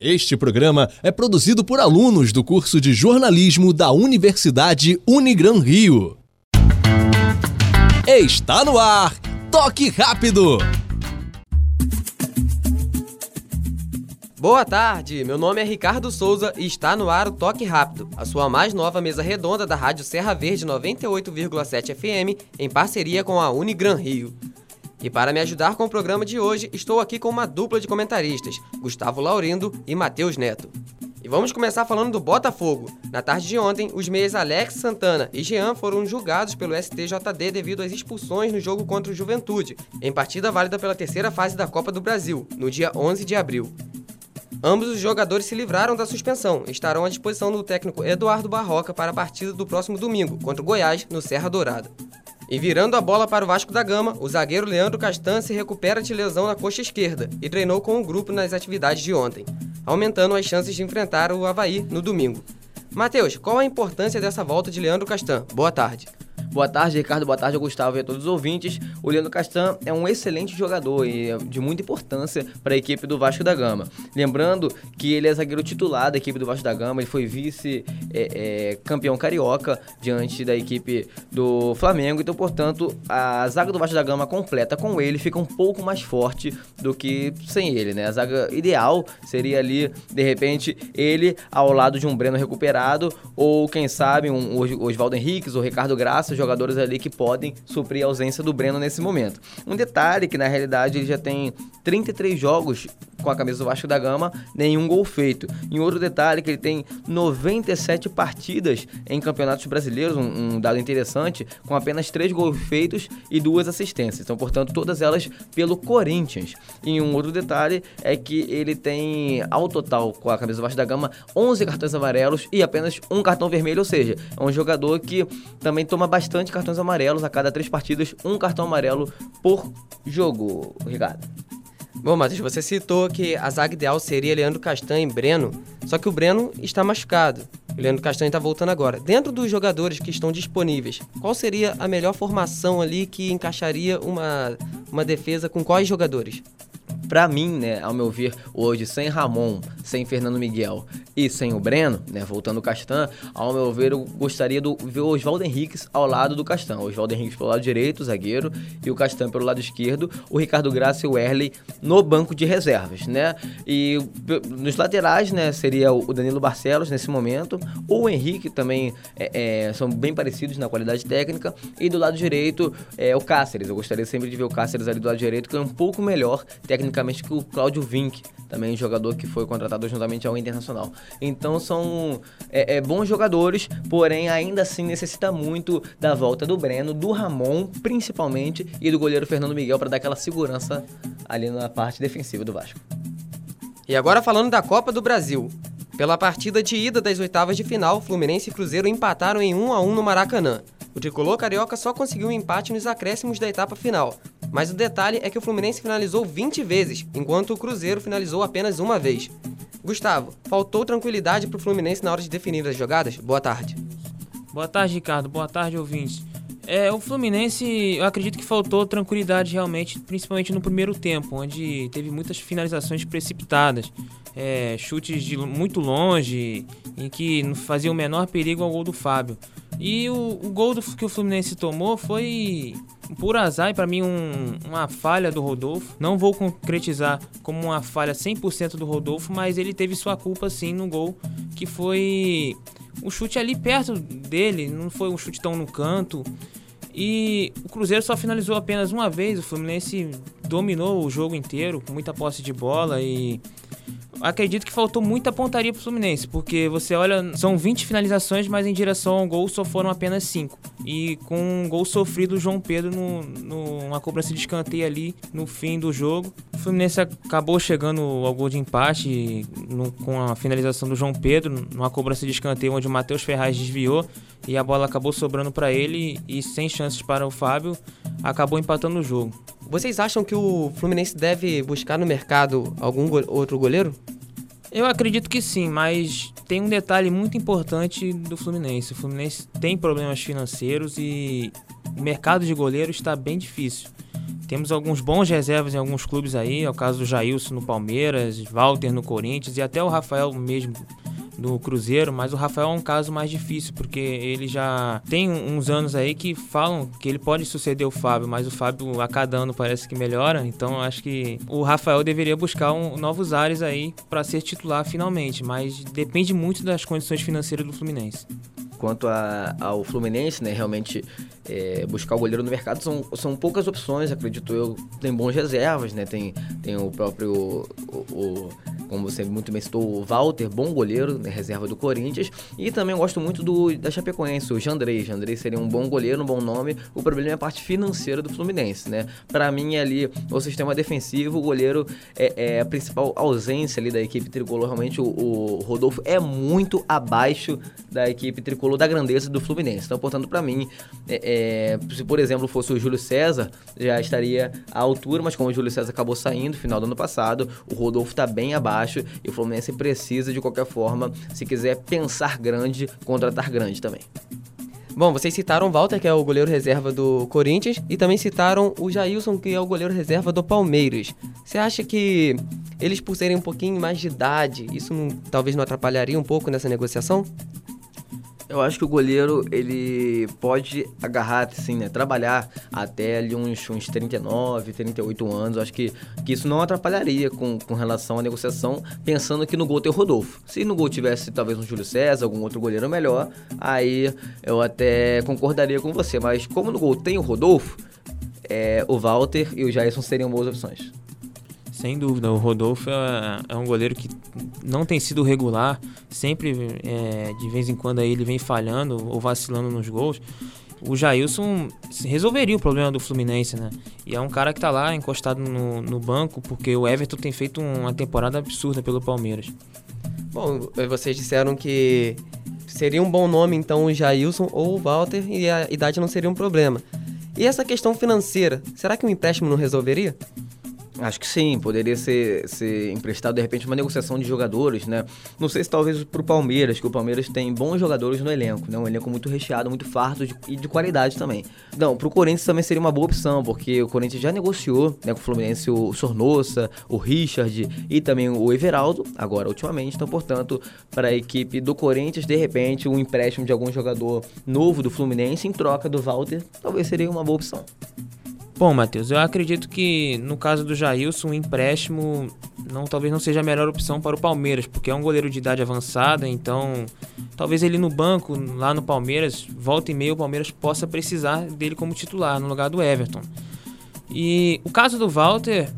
Este programa é produzido por alunos do curso de jornalismo da Universidade Unigran Rio. Está no ar! Toque rápido! Boa tarde, meu nome é Ricardo Souza e está no ar o Toque Rápido, a sua mais nova mesa redonda da Rádio Serra Verde 98,7 FM, em parceria com a Unigran Rio. E para me ajudar com o programa de hoje, estou aqui com uma dupla de comentaristas, Gustavo Laurindo e Matheus Neto. E vamos começar falando do Botafogo. Na tarde de ontem, os meias Alex Santana e Jean foram julgados pelo STJD devido às expulsões no jogo contra o Juventude, em partida válida pela terceira fase da Copa do Brasil, no dia 11 de abril. Ambos os jogadores se livraram da suspensão e estarão à disposição do técnico Eduardo Barroca para a partida do próximo domingo, contra o Goiás, no Serra Dourada. E virando a bola para o Vasco da Gama, o zagueiro Leandro Castan se recupera de lesão na coxa esquerda e treinou com o grupo nas atividades de ontem, aumentando as chances de enfrentar o Havaí no domingo. Matheus, qual a importância dessa volta de Leandro Castan? Boa tarde. Boa tarde, Ricardo. Boa tarde, Gustavo e a todos os ouvintes. O Leandro Castan é um excelente jogador e de muita importância para a equipe do Vasco da Gama. Lembrando que ele é zagueiro titular da equipe do Vasco da Gama, ele foi vice-campeão é, é, carioca diante da equipe do Flamengo. Então, portanto, a zaga do Vasco da Gama completa com ele fica um pouco mais forte do que sem ele, né? A zaga ideal seria ali, de repente, ele ao lado de um Breno recuperado ou, quem sabe, um Oswaldo Henriques ou Ricardo Graça jogadores ali que podem suprir a ausência do Breno nesse momento. Um detalhe que na realidade ele já tem 33 jogos com a camisa do Vasco da Gama, nenhum gol feito. E outro detalhe que ele tem 97 partidas em campeonatos brasileiros, um, um, dado interessante, com apenas 3 gols feitos e duas assistências. Então, portanto, todas elas pelo Corinthians. E um outro detalhe é que ele tem, ao total, com a camisa do Vasco da Gama, 11 cartões amarelos e apenas um cartão vermelho, ou seja, é um jogador que também toma bastante cartões amarelos a cada três partidas, um cartão amarelo por jogo, Ricardo. Bom, Matheus, você citou que a zaga ideal seria Leandro Castanho e Breno, só que o Breno está machucado. O Leandro Castanho está voltando agora. Dentro dos jogadores que estão disponíveis, qual seria a melhor formação ali que encaixaria uma, uma defesa com quais jogadores? Para mim, né, ao meu ver, hoje sem Ramon, sem Fernando Miguel e sem o Breno, né, voltando o Castan, ao meu ver, eu gostaria de ver o Oswaldo Henriques ao lado do Castan. O Oswaldo Henriques pelo lado direito, zagueiro, e o Castan pelo lado esquerdo, o Ricardo Graça e o Erley no banco de reservas, né? E nos laterais, né, seria o Danilo Barcelos nesse momento, ou o Henrique também é, é, são bem parecidos na qualidade técnica, e do lado direito é o Cáceres. Eu gostaria sempre de ver o Cáceres ali do lado direito, que é um pouco melhor tecnicamente que o Cláudio Vink, também jogador que foi contratado juntamente ao Internacional. Então são é, é, bons jogadores, porém ainda assim necessita muito da volta do Breno, do Ramon, principalmente, e do goleiro Fernando Miguel para dar aquela segurança ali na parte defensiva do Vasco. E agora falando da Copa do Brasil. Pela partida de ida das oitavas de final, Fluminense e Cruzeiro empataram em 1 a 1 no Maracanã. O tricolor carioca só conseguiu um empate nos acréscimos da etapa final, mas o detalhe é que o Fluminense finalizou 20 vezes, enquanto o Cruzeiro finalizou apenas uma vez. Gustavo, faltou tranquilidade para o Fluminense na hora de definir as jogadas? Boa tarde. Boa tarde, Ricardo. Boa tarde, ouvintes. É, o Fluminense, eu acredito que faltou tranquilidade realmente, principalmente no primeiro tempo, onde teve muitas finalizações precipitadas, é, chutes de muito longe, em que não fazia o menor perigo ao gol do Fábio. E o, o gol do, que o Fluminense tomou foi por azar e para mim um, uma falha do Rodolfo. Não vou concretizar como uma falha 100% do Rodolfo, mas ele teve sua culpa sim no gol, que foi o chute ali perto dele, não foi um chute tão no canto. E o Cruzeiro só finalizou apenas uma vez, o Fluminense dominou o jogo inteiro, com muita posse de bola e acredito que faltou muita pontaria pro Fluminense, porque você olha, são 20 finalizações, mas em direção ao gol só foram apenas 5. E com um gol sofrido do João Pedro no, no, cobrança de escanteio ali no fim do jogo. O Fluminense acabou chegando ao gol de empate no, com a finalização do João Pedro, numa cobrança de escanteio onde o Matheus Ferraz desviou e a bola acabou sobrando para ele e sem chances para o Fábio, acabou empatando o jogo. Vocês acham que o Fluminense deve buscar no mercado algum go outro goleiro? Eu acredito que sim, mas tem um detalhe muito importante do Fluminense. O Fluminense tem problemas financeiros e o mercado de goleiro está bem difícil. temos alguns bons reservas em alguns clubes aí, é o caso do Jailson no Palmeiras, Walter no Corinthians e até o Rafael mesmo do Cruzeiro, mas o Rafael é um caso mais difícil, porque ele já tem uns anos aí que falam que ele pode suceder o Fábio, mas o Fábio a cada ano parece que melhora, então acho que o Rafael deveria buscar um, novos ares aí para ser titular finalmente, mas depende muito das condições financeiras do Fluminense. Quanto a, ao Fluminense, né, realmente é, buscar o goleiro no mercado são, são poucas opções, acredito eu. Tem bons reservas, né? Tem, tem o próprio o, o como você muito bem citou, o Walter, bom goleiro, né, reserva do Corinthians. E também gosto muito do da Chapecoense, o Jandrei. Jandrei seria um bom goleiro, um bom nome. O problema é a parte financeira do Fluminense, né? Para mim, ali, o sistema defensivo, o goleiro é, é, a principal ausência ali da equipe tricolor. Realmente, o, o Rodolfo é muito abaixo da equipe tricolor, da grandeza do Fluminense. Então, portanto, para mim, é, é, se por exemplo fosse o Júlio César, já estaria à altura, mas como o Júlio César acabou saindo no final do ano passado, o Rodolfo está bem abaixo baixo e o Fluminense precisa, de qualquer forma, se quiser pensar grande, contratar grande também. Bom, vocês citaram o Walter, que é o goleiro reserva do Corinthians, e também citaram o Jailson, que é o goleiro reserva do Palmeiras. Você acha que eles, por serem um pouquinho mais de idade, isso não, talvez não atrapalharia um pouco nessa negociação? Eu acho que o goleiro, ele pode agarrar, assim, né? Trabalhar até ali uns, uns 39, 38 anos. Eu acho que, que isso não atrapalharia com, com relação à negociação, pensando que no gol tem o Rodolfo. Se no gol tivesse talvez um Júlio César, algum outro goleiro melhor, aí eu até concordaria com você. Mas como no gol tem o Rodolfo, é, o Walter e o Jason seriam boas opções. Sem dúvida, o Rodolfo é, é, um goleiro que não tem sido regular, sempre é, de vez em quando aí ele vem falhando ou vacilando nos gols. O Jailson resolveria o problema do Fluminense, né? E é um cara que tá lá encostado no, no banco, porque o Everton tem feito uma temporada absurda pelo Palmeiras. Bom, vocês disseram que seria um bom nome então o Jailson ou o Walter e a idade não seria um problema. E essa questão financeira, será que um empréstimo não resolveria? Acho que sim, poderia ser, ser emprestado de repente uma negociação de jogadores, né? Não sei se talvez para o Palmeiras, que o Palmeiras tem bons jogadores no elenco, né? Um elenco muito recheado, muito farto de, e de qualidade também. Não, para o Corinthians também seria uma boa opção, porque o Corinthians já negociou né, com o Fluminense o Sornossa, o Richard e também o Everaldo, agora ultimamente. Então, portanto, para a equipe do Corinthians, de repente, um empréstimo de algum jogador novo do Fluminense em troca do Walter, talvez seria uma boa opção. Bom, Matheus, eu acredito que no caso do Jailson, o empréstimo não, talvez não seja a melhor opção para o Palmeiras, porque é um goleiro de idade avançada, então talvez ele no banco, lá no Palmeiras, volta e meio o Palmeiras possa precisar dele como titular no lugar do Everton. E o caso do Walter,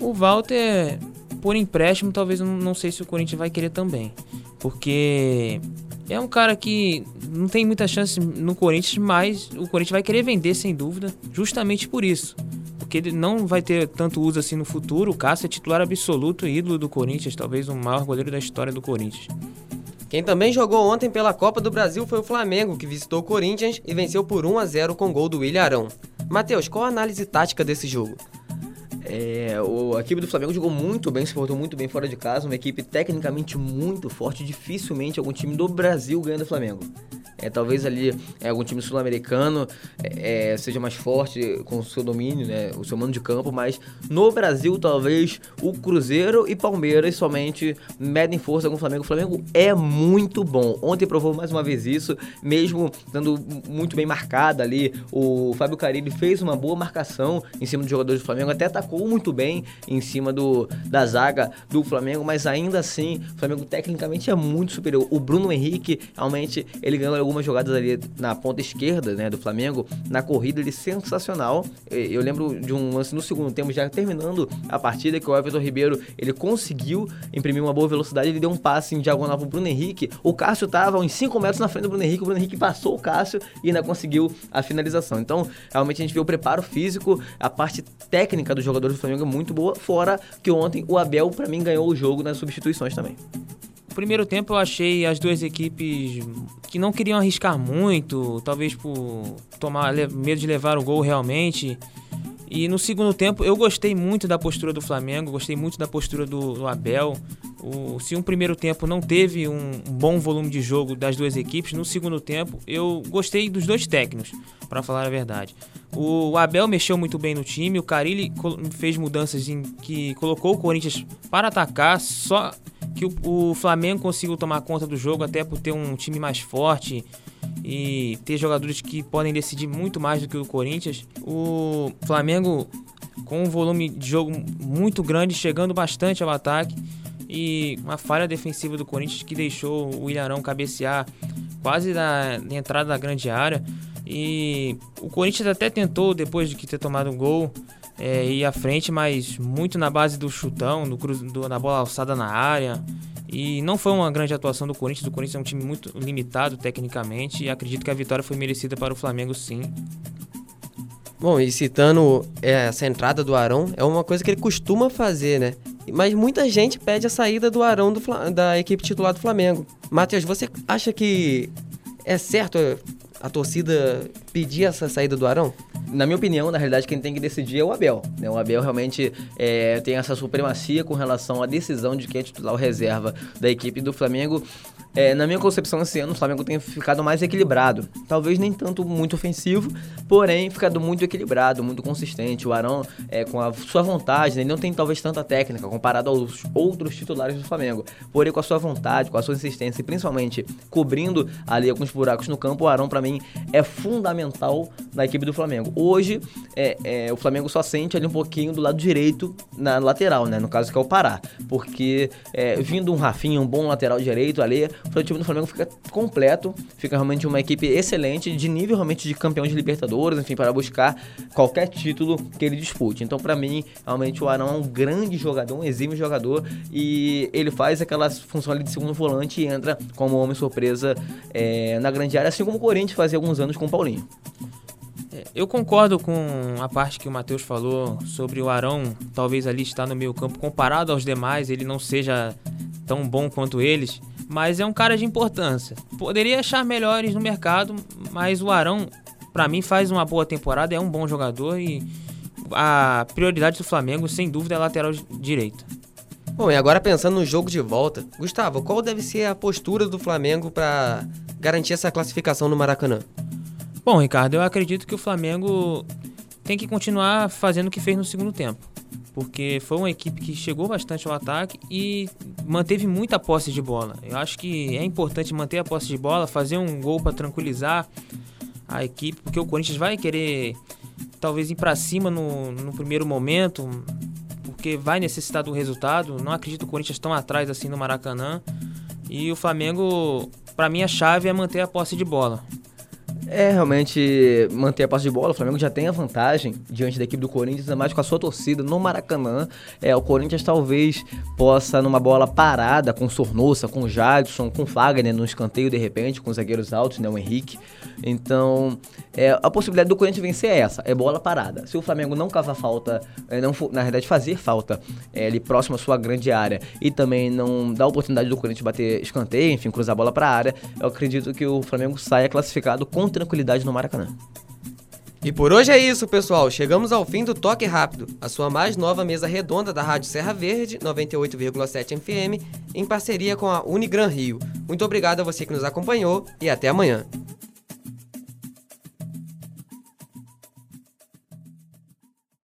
o Walter, por empréstimo, talvez não sei se o Corinthians vai querer também, porque é um cara que não tem muita chance no Corinthians, mas o Corinthians vai querer vender sem dúvida, justamente por isso. Porque ele não vai ter tanto uso assim no futuro. O Cássio é titular absoluto e ídolo do Corinthians, talvez o maior goleiro da história do Corinthians. Quem também jogou ontem pela Copa do Brasil foi o Flamengo, que visitou o Corinthians e venceu por 1 a 0 com gol do William Arão. Matheus, qual a análise tática desse jogo? É, o, a equipe do Flamengo jogou muito bem, se portou muito bem fora de casa, uma equipe tecnicamente muito forte, dificilmente algum time do Brasil ganha do Flamengo. É, talvez ali é, algum time sul-americano é, é, seja mais forte com o seu domínio, né, o seu mando de campo, mas no Brasil talvez o Cruzeiro e Palmeiras somente medem força com o Flamengo. O Flamengo é muito bom. Ontem provou mais uma vez isso, mesmo dando muito bem marcada ali. O Fábio Carilli fez uma boa marcação em cima dos jogadores do Flamengo, até atacou muito bem em cima do, da zaga do Flamengo, mas ainda assim o Flamengo tecnicamente é muito superior. O Bruno Henrique, realmente, ele ganhou algumas jogadas ali na ponta esquerda, né, do Flamengo, na corrida ele sensacional. Eu lembro de um lance no segundo tempo, já terminando a partida, que o Everton Ribeiro, ele conseguiu imprimir uma boa velocidade, ele deu um passe em diagonal pro Bruno Henrique. O Cássio tava uns 5 metros na frente do Bruno Henrique, o Bruno Henrique passou o Cássio e ainda conseguiu a finalização. Então, realmente a gente vê o preparo físico, a parte técnica dos jogadores do Flamengo é muito boa, fora que ontem o Abel, para mim, ganhou o jogo nas substituições também. Primeiro tempo eu achei as duas equipes que não queriam arriscar muito, talvez por tomar medo de levar o gol realmente. E no segundo tempo eu gostei muito da postura do Flamengo, gostei muito da postura do, do Abel. O, se um primeiro tempo não teve um, um bom volume de jogo das duas equipes, no segundo tempo eu gostei dos dois técnicos, para falar a verdade. O Abel mexeu muito bem no time, o Carilli fez mudanças em que colocou o Corinthians para atacar, só que o, o Flamengo conseguiu tomar conta do jogo, até por ter um time mais forte e ter jogadores que podem decidir muito mais do que o Corinthians. O Flamengo com um volume de jogo muito grande, chegando bastante ao ataque e uma falha defensiva do Corinthians que deixou o Ilharão cabecear quase na, na entrada da grande área. E o Corinthians até tentou, depois de ter tomado um gol, é, ir à frente, mas muito na base do chutão, do, do, na bola alçada na área. E não foi uma grande atuação do Corinthians. O Corinthians é um time muito limitado tecnicamente. E acredito que a vitória foi merecida para o Flamengo, sim. Bom, e citando é, essa entrada do Arão, é uma coisa que ele costuma fazer, né? Mas muita gente pede a saída do Arão do, da equipe titular do Flamengo. Matheus, você acha que é certo a torcida pedir essa saída do Arão? Na minha opinião, na realidade, quem tem que decidir é o Abel. Né? O Abel realmente é, tem essa supremacia com relação à decisão de quem é titular reserva da equipe do Flamengo. É, na minha concepção, esse ano o Flamengo tem ficado mais equilibrado. Talvez nem tanto muito ofensivo, porém ficado muito equilibrado, muito consistente. O Arão, é, com a sua vontade, né, ele não tem talvez tanta técnica comparado aos outros titulares do Flamengo. Porém, com a sua vontade, com a sua insistência e principalmente cobrindo ali alguns buracos no campo, o Arão, para mim, é fundamental na equipe do Flamengo. Hoje, é, é, o Flamengo só sente ali um pouquinho do lado direito na lateral, né? No caso que é o Pará. Porque é, vindo um Rafinha, um bom lateral direito ali, o time do Flamengo fica completo, fica realmente uma equipe excelente, de nível realmente de campeão de Libertadores, enfim, para buscar qualquer título que ele dispute. Então, para mim, realmente o Arão é um grande jogador, um exímio jogador, e ele faz aquela função ali de segundo volante e entra como homem surpresa é, na grande área, assim como o Corinthians fazia alguns anos com o Paulinho. É, eu concordo com a parte que o Matheus falou sobre o Arão, talvez ali estar no meio campo comparado aos demais, ele não seja tão bom quanto eles mas é um cara de importância. Poderia achar melhores no mercado, mas o Arão, para mim, faz uma boa temporada, é um bom jogador e a prioridade do Flamengo, sem dúvida, é lateral direita. Bom, e agora pensando no jogo de volta, Gustavo, qual deve ser a postura do Flamengo para garantir essa classificação no Maracanã? Bom, Ricardo, eu acredito que o Flamengo tem que continuar fazendo o que fez no segundo tempo porque foi uma equipe que chegou bastante ao ataque e manteve muita posse de bola. Eu acho que é importante manter a posse de bola, fazer um gol para tranquilizar a equipe, porque o Corinthians vai querer talvez ir para cima no, no primeiro momento, porque vai necessitar do resultado. Não acredito que o Corinthians tão atrás assim no Maracanã. E o Flamengo, para mim, a chave é manter a posse de bola. É realmente manter a posse de bola. O Flamengo já tem a vantagem diante da equipe do Corinthians, ainda mais com a sua torcida no Maracanã. É, o Corinthians talvez possa, numa bola parada, com Sornosa, com Jadson, com Fagner no escanteio de repente, com os zagueiros altos, né, o Henrique. Então, é, a possibilidade do Corinthians vencer é essa, é bola parada. Se o Flamengo não cavar falta, é, não na verdade fazer falta é, ali próximo à sua grande área e também não dar oportunidade do Corinthians bater escanteio, enfim, cruzar a bola para a área, eu acredito que o Flamengo saia classificado com tranquilidade no Maracanã. E por hoje é isso, pessoal. Chegamos ao fim do Toque Rápido, a sua mais nova mesa redonda da Rádio Serra Verde, 98,7 FM, em parceria com a Unigran Rio. Muito obrigado a você que nos acompanhou e até amanhã.